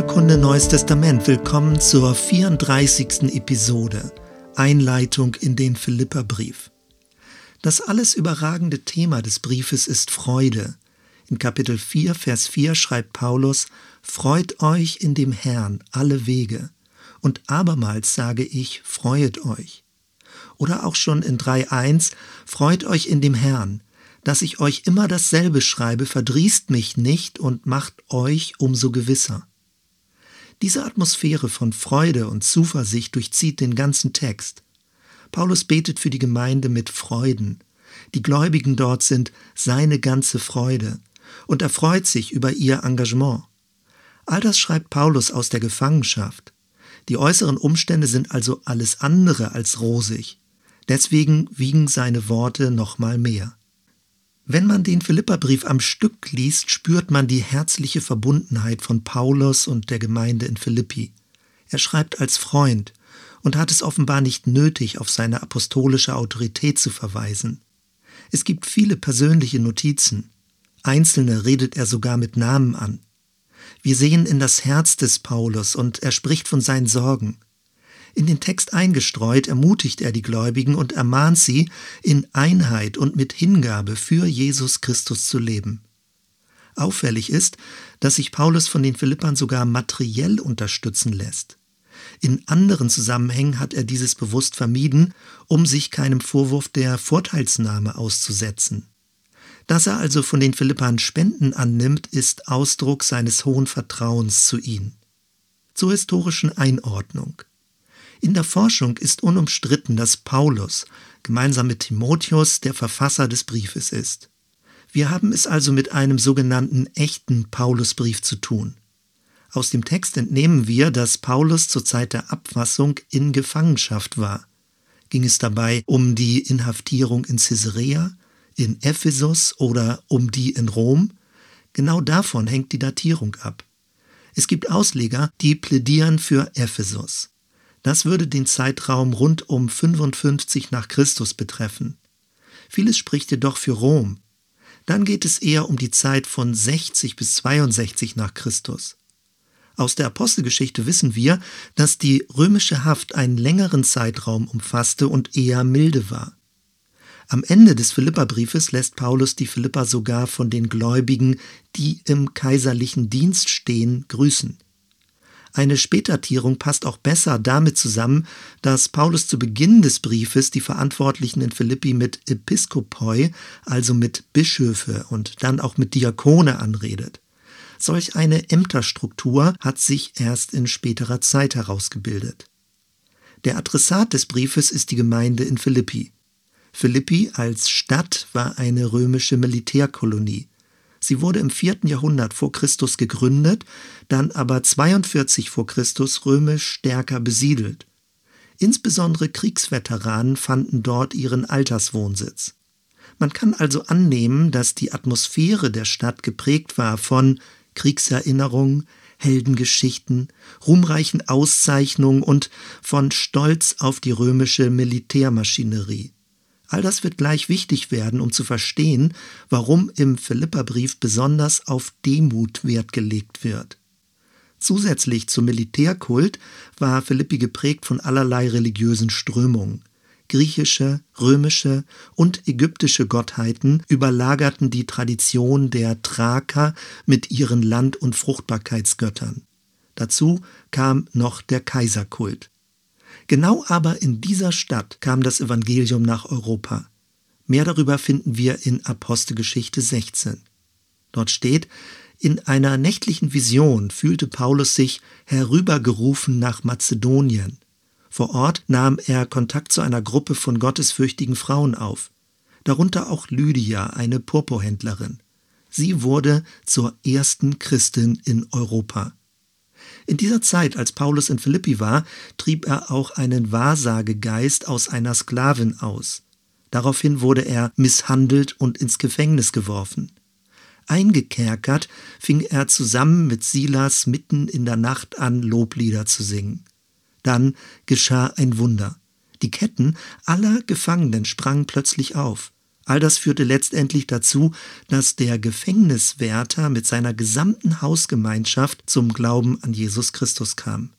Bibelkunde Neues Testament. Willkommen zur 34. Episode. Einleitung in den Philipperbrief. Das alles überragende Thema des Briefes ist Freude. In Kapitel 4, Vers 4 schreibt Paulus, Freut euch in dem Herrn alle Wege. Und abermals sage ich, freuet euch. Oder auch schon in 3.1, Freut euch in dem Herrn. Dass ich euch immer dasselbe schreibe, verdrießt mich nicht und macht euch umso gewisser. Diese Atmosphäre von Freude und Zuversicht durchzieht den ganzen Text. Paulus betet für die Gemeinde mit Freuden. Die Gläubigen dort sind seine ganze Freude und er freut sich über ihr Engagement. All das schreibt Paulus aus der Gefangenschaft. Die äußeren Umstände sind also alles andere als rosig. Deswegen wiegen seine Worte nochmal mehr. Wenn man den Philipperbrief am Stück liest, spürt man die herzliche Verbundenheit von Paulus und der Gemeinde in Philippi. Er schreibt als Freund und hat es offenbar nicht nötig, auf seine apostolische Autorität zu verweisen. Es gibt viele persönliche Notizen. Einzelne redet er sogar mit Namen an. Wir sehen in das Herz des Paulus und er spricht von seinen Sorgen. In den Text eingestreut ermutigt er die Gläubigen und ermahnt sie, in Einheit und mit Hingabe für Jesus Christus zu leben. Auffällig ist, dass sich Paulus von den Philippern sogar materiell unterstützen lässt. In anderen Zusammenhängen hat er dieses bewusst vermieden, um sich keinem Vorwurf der Vorteilsnahme auszusetzen. Dass er also von den Philippern Spenden annimmt, ist Ausdruck seines hohen Vertrauens zu ihnen. Zur historischen Einordnung. In der Forschung ist unumstritten, dass Paulus gemeinsam mit Timotheus der Verfasser des Briefes ist. Wir haben es also mit einem sogenannten echten Paulusbrief zu tun. Aus dem Text entnehmen wir, dass Paulus zur Zeit der Abfassung in Gefangenschaft war. Ging es dabei um die Inhaftierung in Caesarea, in Ephesus oder um die in Rom? Genau davon hängt die Datierung ab. Es gibt Ausleger, die plädieren für Ephesus. Das würde den Zeitraum rund um 55 nach Christus betreffen. Vieles spricht jedoch für Rom. Dann geht es eher um die Zeit von 60 bis 62 nach Christus. Aus der Apostelgeschichte wissen wir, dass die römische Haft einen längeren Zeitraum umfasste und eher milde war. Am Ende des Philipperbriefes lässt Paulus die Philipper sogar von den Gläubigen, die im kaiserlichen Dienst stehen, grüßen. Eine Spätdatierung passt auch besser damit zusammen, dass Paulus zu Beginn des Briefes die Verantwortlichen in Philippi mit Episkopoi, also mit Bischöfe und dann auch mit Diakone anredet. Solch eine Ämterstruktur hat sich erst in späterer Zeit herausgebildet. Der Adressat des Briefes ist die Gemeinde in Philippi. Philippi als Stadt war eine römische Militärkolonie. Sie wurde im vierten Jahrhundert vor Christus gegründet, dann aber 42 vor Christus römisch stärker besiedelt. Insbesondere Kriegsveteranen fanden dort ihren Alterswohnsitz. Man kann also annehmen, dass die Atmosphäre der Stadt geprägt war von Kriegserinnerungen, Heldengeschichten, ruhmreichen Auszeichnungen und von Stolz auf die römische Militärmaschinerie. All das wird gleich wichtig werden, um zu verstehen, warum im Philipperbrief besonders auf Demut Wert gelegt wird. Zusätzlich zum Militärkult war Philippi geprägt von allerlei religiösen Strömungen. Griechische, römische und ägyptische Gottheiten überlagerten die Tradition der Thraker mit ihren Land- und Fruchtbarkeitsgöttern. Dazu kam noch der Kaiserkult. Genau aber in dieser Stadt kam das Evangelium nach Europa. Mehr darüber finden wir in Apostelgeschichte 16. Dort steht, in einer nächtlichen Vision fühlte Paulus sich herübergerufen nach Mazedonien. Vor Ort nahm er Kontakt zu einer Gruppe von gottesfürchtigen Frauen auf, darunter auch Lydia, eine Purpurhändlerin. Sie wurde zur ersten Christin in Europa. In dieser Zeit, als Paulus in Philippi war, trieb er auch einen Wahrsagegeist aus einer Sklavin aus. Daraufhin wurde er misshandelt und ins Gefängnis geworfen. Eingekerkert fing er zusammen mit Silas mitten in der Nacht an, Loblieder zu singen. Dann geschah ein Wunder. Die Ketten aller Gefangenen sprangen plötzlich auf. All das führte letztendlich dazu, dass der Gefängniswärter mit seiner gesamten Hausgemeinschaft zum Glauben an Jesus Christus kam.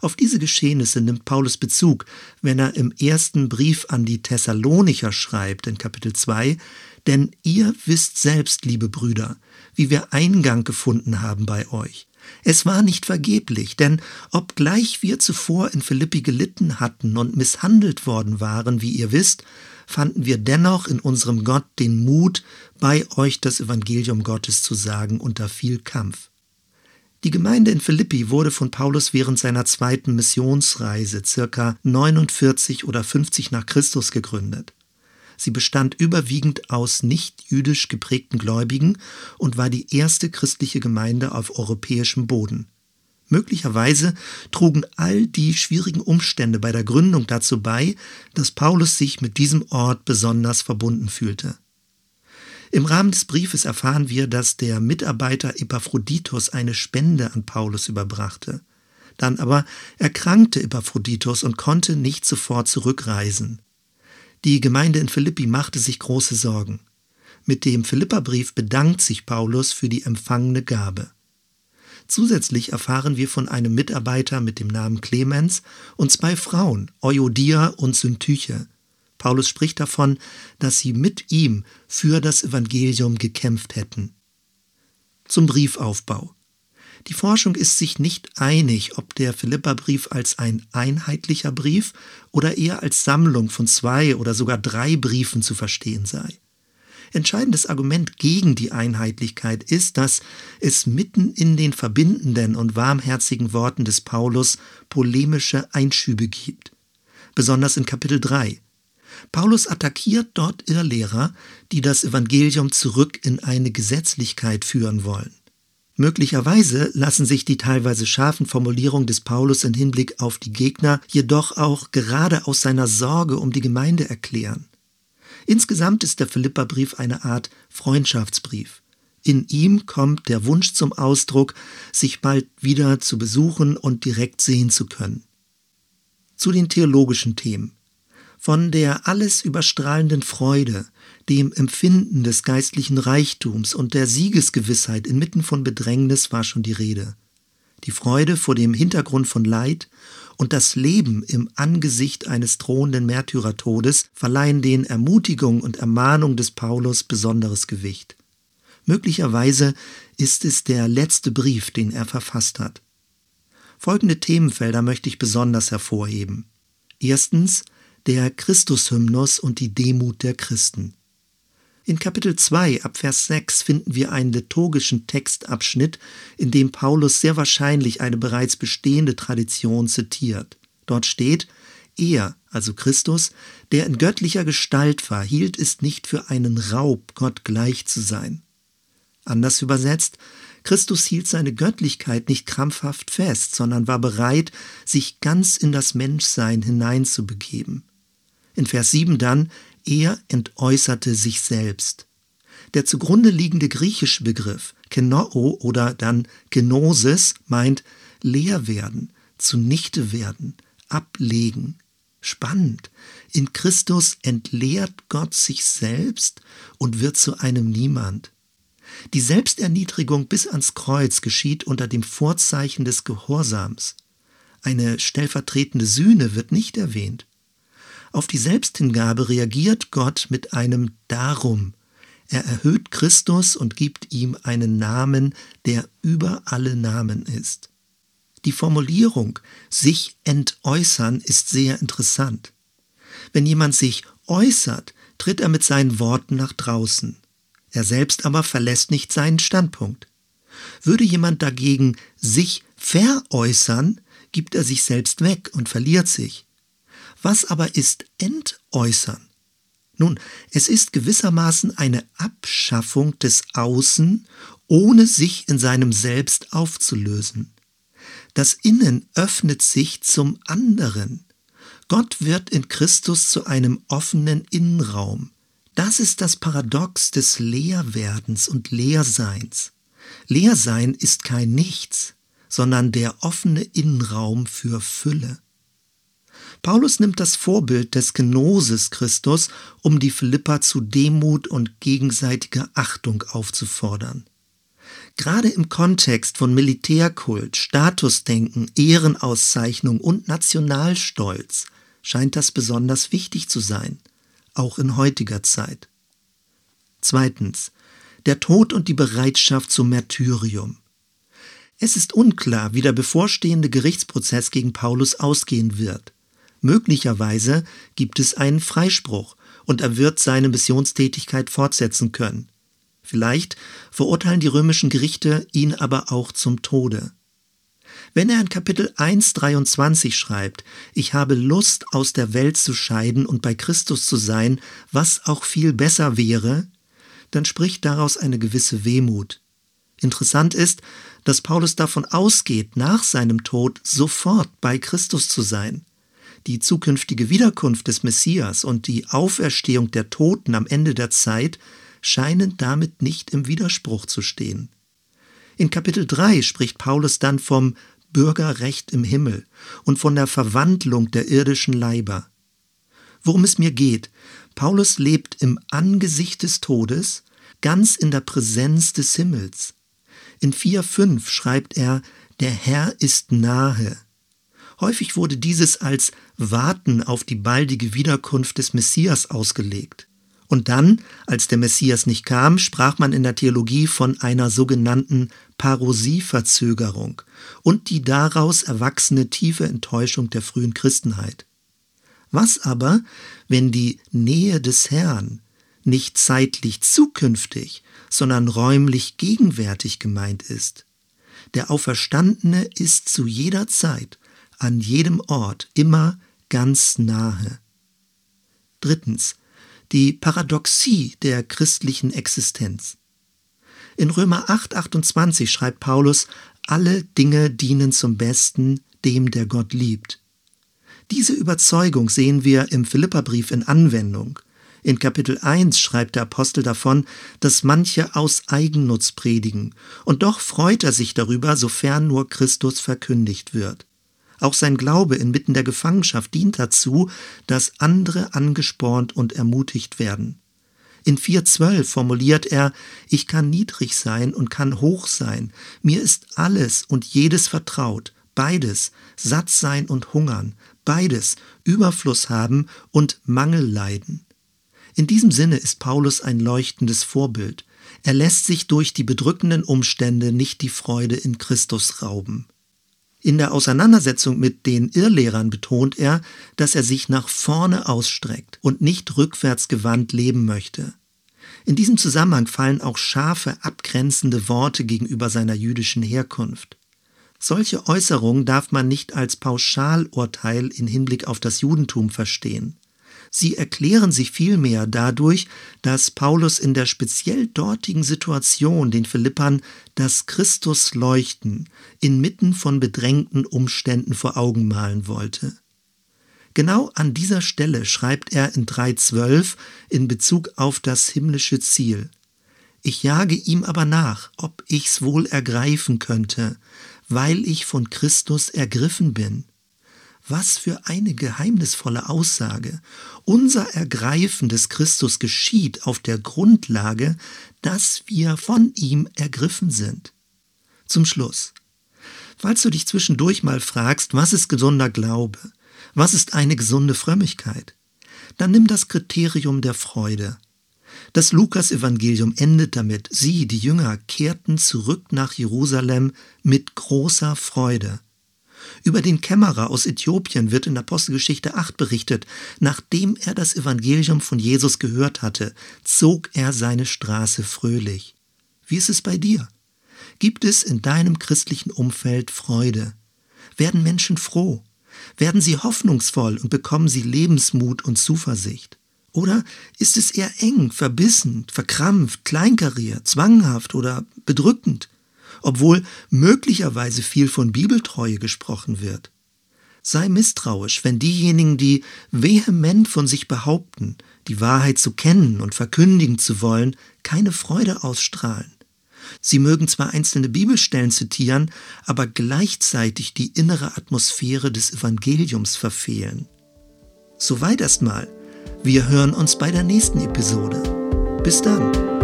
Auf diese Geschehnisse nimmt Paulus Bezug, wenn er im ersten Brief an die Thessalonicher schreibt, in Kapitel 2, denn ihr wisst selbst, liebe Brüder, wie wir Eingang gefunden haben bei euch. Es war nicht vergeblich, denn obgleich wir zuvor in Philippi gelitten hatten und misshandelt worden waren, wie ihr wisst, fanden wir dennoch in unserem Gott den Mut, bei euch das Evangelium Gottes zu sagen unter viel Kampf. Die Gemeinde in Philippi wurde von Paulus während seiner zweiten Missionsreise circa 49 oder 50 nach Christus gegründet. Sie bestand überwiegend aus nicht jüdisch geprägten Gläubigen und war die erste christliche Gemeinde auf europäischem Boden. Möglicherweise trugen all die schwierigen Umstände bei der Gründung dazu bei, dass Paulus sich mit diesem Ort besonders verbunden fühlte. Im Rahmen des Briefes erfahren wir, dass der Mitarbeiter Epaphroditus eine Spende an Paulus überbrachte. Dann aber erkrankte Epaphroditus und konnte nicht sofort zurückreisen. Die Gemeinde in Philippi machte sich große Sorgen. Mit dem Philipperbrief bedankt sich Paulus für die empfangene Gabe. Zusätzlich erfahren wir von einem Mitarbeiter mit dem Namen Clemens und zwei Frauen, Euodia und Syntyche. Paulus spricht davon, dass sie mit ihm für das Evangelium gekämpft hätten. Zum Briefaufbau. Die Forschung ist sich nicht einig, ob der Philipperbrief als ein einheitlicher Brief oder eher als Sammlung von zwei oder sogar drei Briefen zu verstehen sei. Entscheidendes Argument gegen die Einheitlichkeit ist, dass es mitten in den verbindenden und warmherzigen Worten des Paulus polemische Einschübe gibt. Besonders in Kapitel 3. Paulus attackiert dort Irrlehrer, die das Evangelium zurück in eine Gesetzlichkeit führen wollen. Möglicherweise lassen sich die teilweise scharfen Formulierungen des Paulus in Hinblick auf die Gegner jedoch auch gerade aus seiner Sorge um die Gemeinde erklären. Insgesamt ist der Philipperbrief eine Art Freundschaftsbrief. In ihm kommt der Wunsch zum Ausdruck, sich bald wieder zu besuchen und direkt sehen zu können. Zu den theologischen Themen. Von der alles überstrahlenden Freude, dem Empfinden des geistlichen Reichtums und der Siegesgewissheit inmitten von Bedrängnis war schon die Rede. Die Freude vor dem Hintergrund von Leid und das Leben im Angesicht eines drohenden Märtyrertodes verleihen den Ermutigung und Ermahnung des Paulus besonderes Gewicht. Möglicherweise ist es der letzte Brief, den er verfasst hat. Folgende Themenfelder möchte ich besonders hervorheben. Erstens der Christushymnus und die Demut der Christen. In Kapitel 2 ab Vers 6 finden wir einen liturgischen Textabschnitt, in dem Paulus sehr wahrscheinlich eine bereits bestehende Tradition zitiert. Dort steht, er, also Christus, der in göttlicher Gestalt war, hielt es nicht für einen Raub, Gott gleich zu sein. Anders übersetzt, Christus hielt seine Göttlichkeit nicht krampfhaft fest, sondern war bereit, sich ganz in das Menschsein hineinzubegeben. In Vers 7 dann, er entäußerte sich selbst. Der zugrunde liegende griechische Begriff kenoo oder dann kenosis meint leer werden, zunichte werden, ablegen. Spannend. In Christus entleert Gott sich selbst und wird zu einem Niemand. Die Selbsterniedrigung bis ans Kreuz geschieht unter dem Vorzeichen des Gehorsams. Eine stellvertretende Sühne wird nicht erwähnt. Auf die Selbsthingabe reagiert Gott mit einem Darum. Er erhöht Christus und gibt ihm einen Namen, der über alle Namen ist. Die Formulierung sich entäußern ist sehr interessant. Wenn jemand sich äußert, tritt er mit seinen Worten nach draußen. Er selbst aber verlässt nicht seinen Standpunkt. Würde jemand dagegen sich veräußern, gibt er sich selbst weg und verliert sich. Was aber ist Entäußern? Nun, es ist gewissermaßen eine Abschaffung des Außen, ohne sich in seinem Selbst aufzulösen. Das Innen öffnet sich zum anderen. Gott wird in Christus zu einem offenen Innenraum. Das ist das Paradox des Leerwerdens und Leerseins. Leersein ist kein Nichts, sondern der offene Innenraum für Fülle. Paulus nimmt das Vorbild des Genosis Christus, um die Philippa zu Demut und gegenseitiger Achtung aufzufordern. Gerade im Kontext von Militärkult, Statusdenken, Ehrenauszeichnung und Nationalstolz scheint das besonders wichtig zu sein, auch in heutiger Zeit. Zweitens. Der Tod und die Bereitschaft zum Märtyrium. Es ist unklar, wie der bevorstehende Gerichtsprozess gegen Paulus ausgehen wird. Möglicherweise gibt es einen Freispruch und er wird seine Missionstätigkeit fortsetzen können. Vielleicht verurteilen die römischen Gerichte ihn aber auch zum Tode. Wenn er in Kapitel 1.23 schreibt, ich habe Lust aus der Welt zu scheiden und bei Christus zu sein, was auch viel besser wäre, dann spricht daraus eine gewisse Wehmut. Interessant ist, dass Paulus davon ausgeht, nach seinem Tod sofort bei Christus zu sein. Die zukünftige Wiederkunft des Messias und die Auferstehung der Toten am Ende der Zeit scheinen damit nicht im Widerspruch zu stehen. In Kapitel 3 spricht Paulus dann vom Bürgerrecht im Himmel und von der Verwandlung der irdischen Leiber. Worum es mir geht, Paulus lebt im Angesicht des Todes, ganz in der Präsenz des Himmels. In 4.5 schreibt er, der Herr ist nahe. Häufig wurde dieses als Warten auf die baldige Wiederkunft des Messias ausgelegt. Und dann, als der Messias nicht kam, sprach man in der Theologie von einer sogenannten Parosieverzögerung und die daraus erwachsene tiefe Enttäuschung der frühen Christenheit. Was aber, wenn die Nähe des Herrn nicht zeitlich zukünftig, sondern räumlich gegenwärtig gemeint ist? Der Auferstandene ist zu jeder Zeit, an jedem Ort, immer ganz nahe. Drittens, die Paradoxie der christlichen Existenz. In Römer 8, 28 schreibt Paulus, alle Dinge dienen zum Besten dem, der Gott liebt. Diese Überzeugung sehen wir im Philipperbrief in Anwendung. In Kapitel 1 schreibt der Apostel davon, dass manche aus Eigennutz predigen, und doch freut er sich darüber, sofern nur Christus verkündigt wird. Auch sein Glaube inmitten der Gefangenschaft dient dazu, dass andere angespornt und ermutigt werden. In 4.12 formuliert er, ich kann niedrig sein und kann hoch sein, mir ist alles und jedes vertraut, beides, satt sein und hungern, beides, Überfluss haben und Mangel leiden. In diesem Sinne ist Paulus ein leuchtendes Vorbild. Er lässt sich durch die bedrückenden Umstände nicht die Freude in Christus rauben. In der Auseinandersetzung mit den Irrlehrern betont er, dass er sich nach vorne ausstreckt und nicht rückwärts gewandt leben möchte. In diesem Zusammenhang fallen auch scharfe, abgrenzende Worte gegenüber seiner jüdischen Herkunft. Solche Äußerungen darf man nicht als Pauschalurteil in Hinblick auf das Judentum verstehen. Sie erklären sich vielmehr dadurch, dass Paulus in der speziell dortigen Situation den Philippern das Christusleuchten inmitten von bedrängten Umständen vor Augen malen wollte. Genau an dieser Stelle schreibt er in 3.12 in Bezug auf das himmlische Ziel. Ich jage ihm aber nach, ob ich's wohl ergreifen könnte, weil ich von Christus ergriffen bin. Was für eine geheimnisvolle Aussage. Unser Ergreifen des Christus geschieht auf der Grundlage, dass wir von ihm ergriffen sind. Zum Schluss. Falls du dich zwischendurch mal fragst, was ist gesunder Glaube? Was ist eine gesunde Frömmigkeit? Dann nimm das Kriterium der Freude. Das Lukas-Evangelium endet damit, sie, die Jünger, kehrten zurück nach Jerusalem mit großer Freude. Über den Kämmerer aus Äthiopien wird in Apostelgeschichte 8 berichtet. Nachdem er das Evangelium von Jesus gehört hatte, zog er seine Straße fröhlich. Wie ist es bei dir? Gibt es in deinem christlichen Umfeld Freude? Werden Menschen froh? Werden sie hoffnungsvoll und bekommen sie Lebensmut und Zuversicht? Oder ist es eher eng, verbissen, verkrampft, kleinkariert, zwanghaft oder bedrückend? Obwohl möglicherweise viel von Bibeltreue gesprochen wird. Sei misstrauisch, wenn diejenigen, die vehement von sich behaupten, die Wahrheit zu kennen und verkündigen zu wollen, keine Freude ausstrahlen. Sie mögen zwar einzelne Bibelstellen zitieren, aber gleichzeitig die innere Atmosphäre des Evangeliums verfehlen. Soweit erstmal. Wir hören uns bei der nächsten Episode. Bis dann.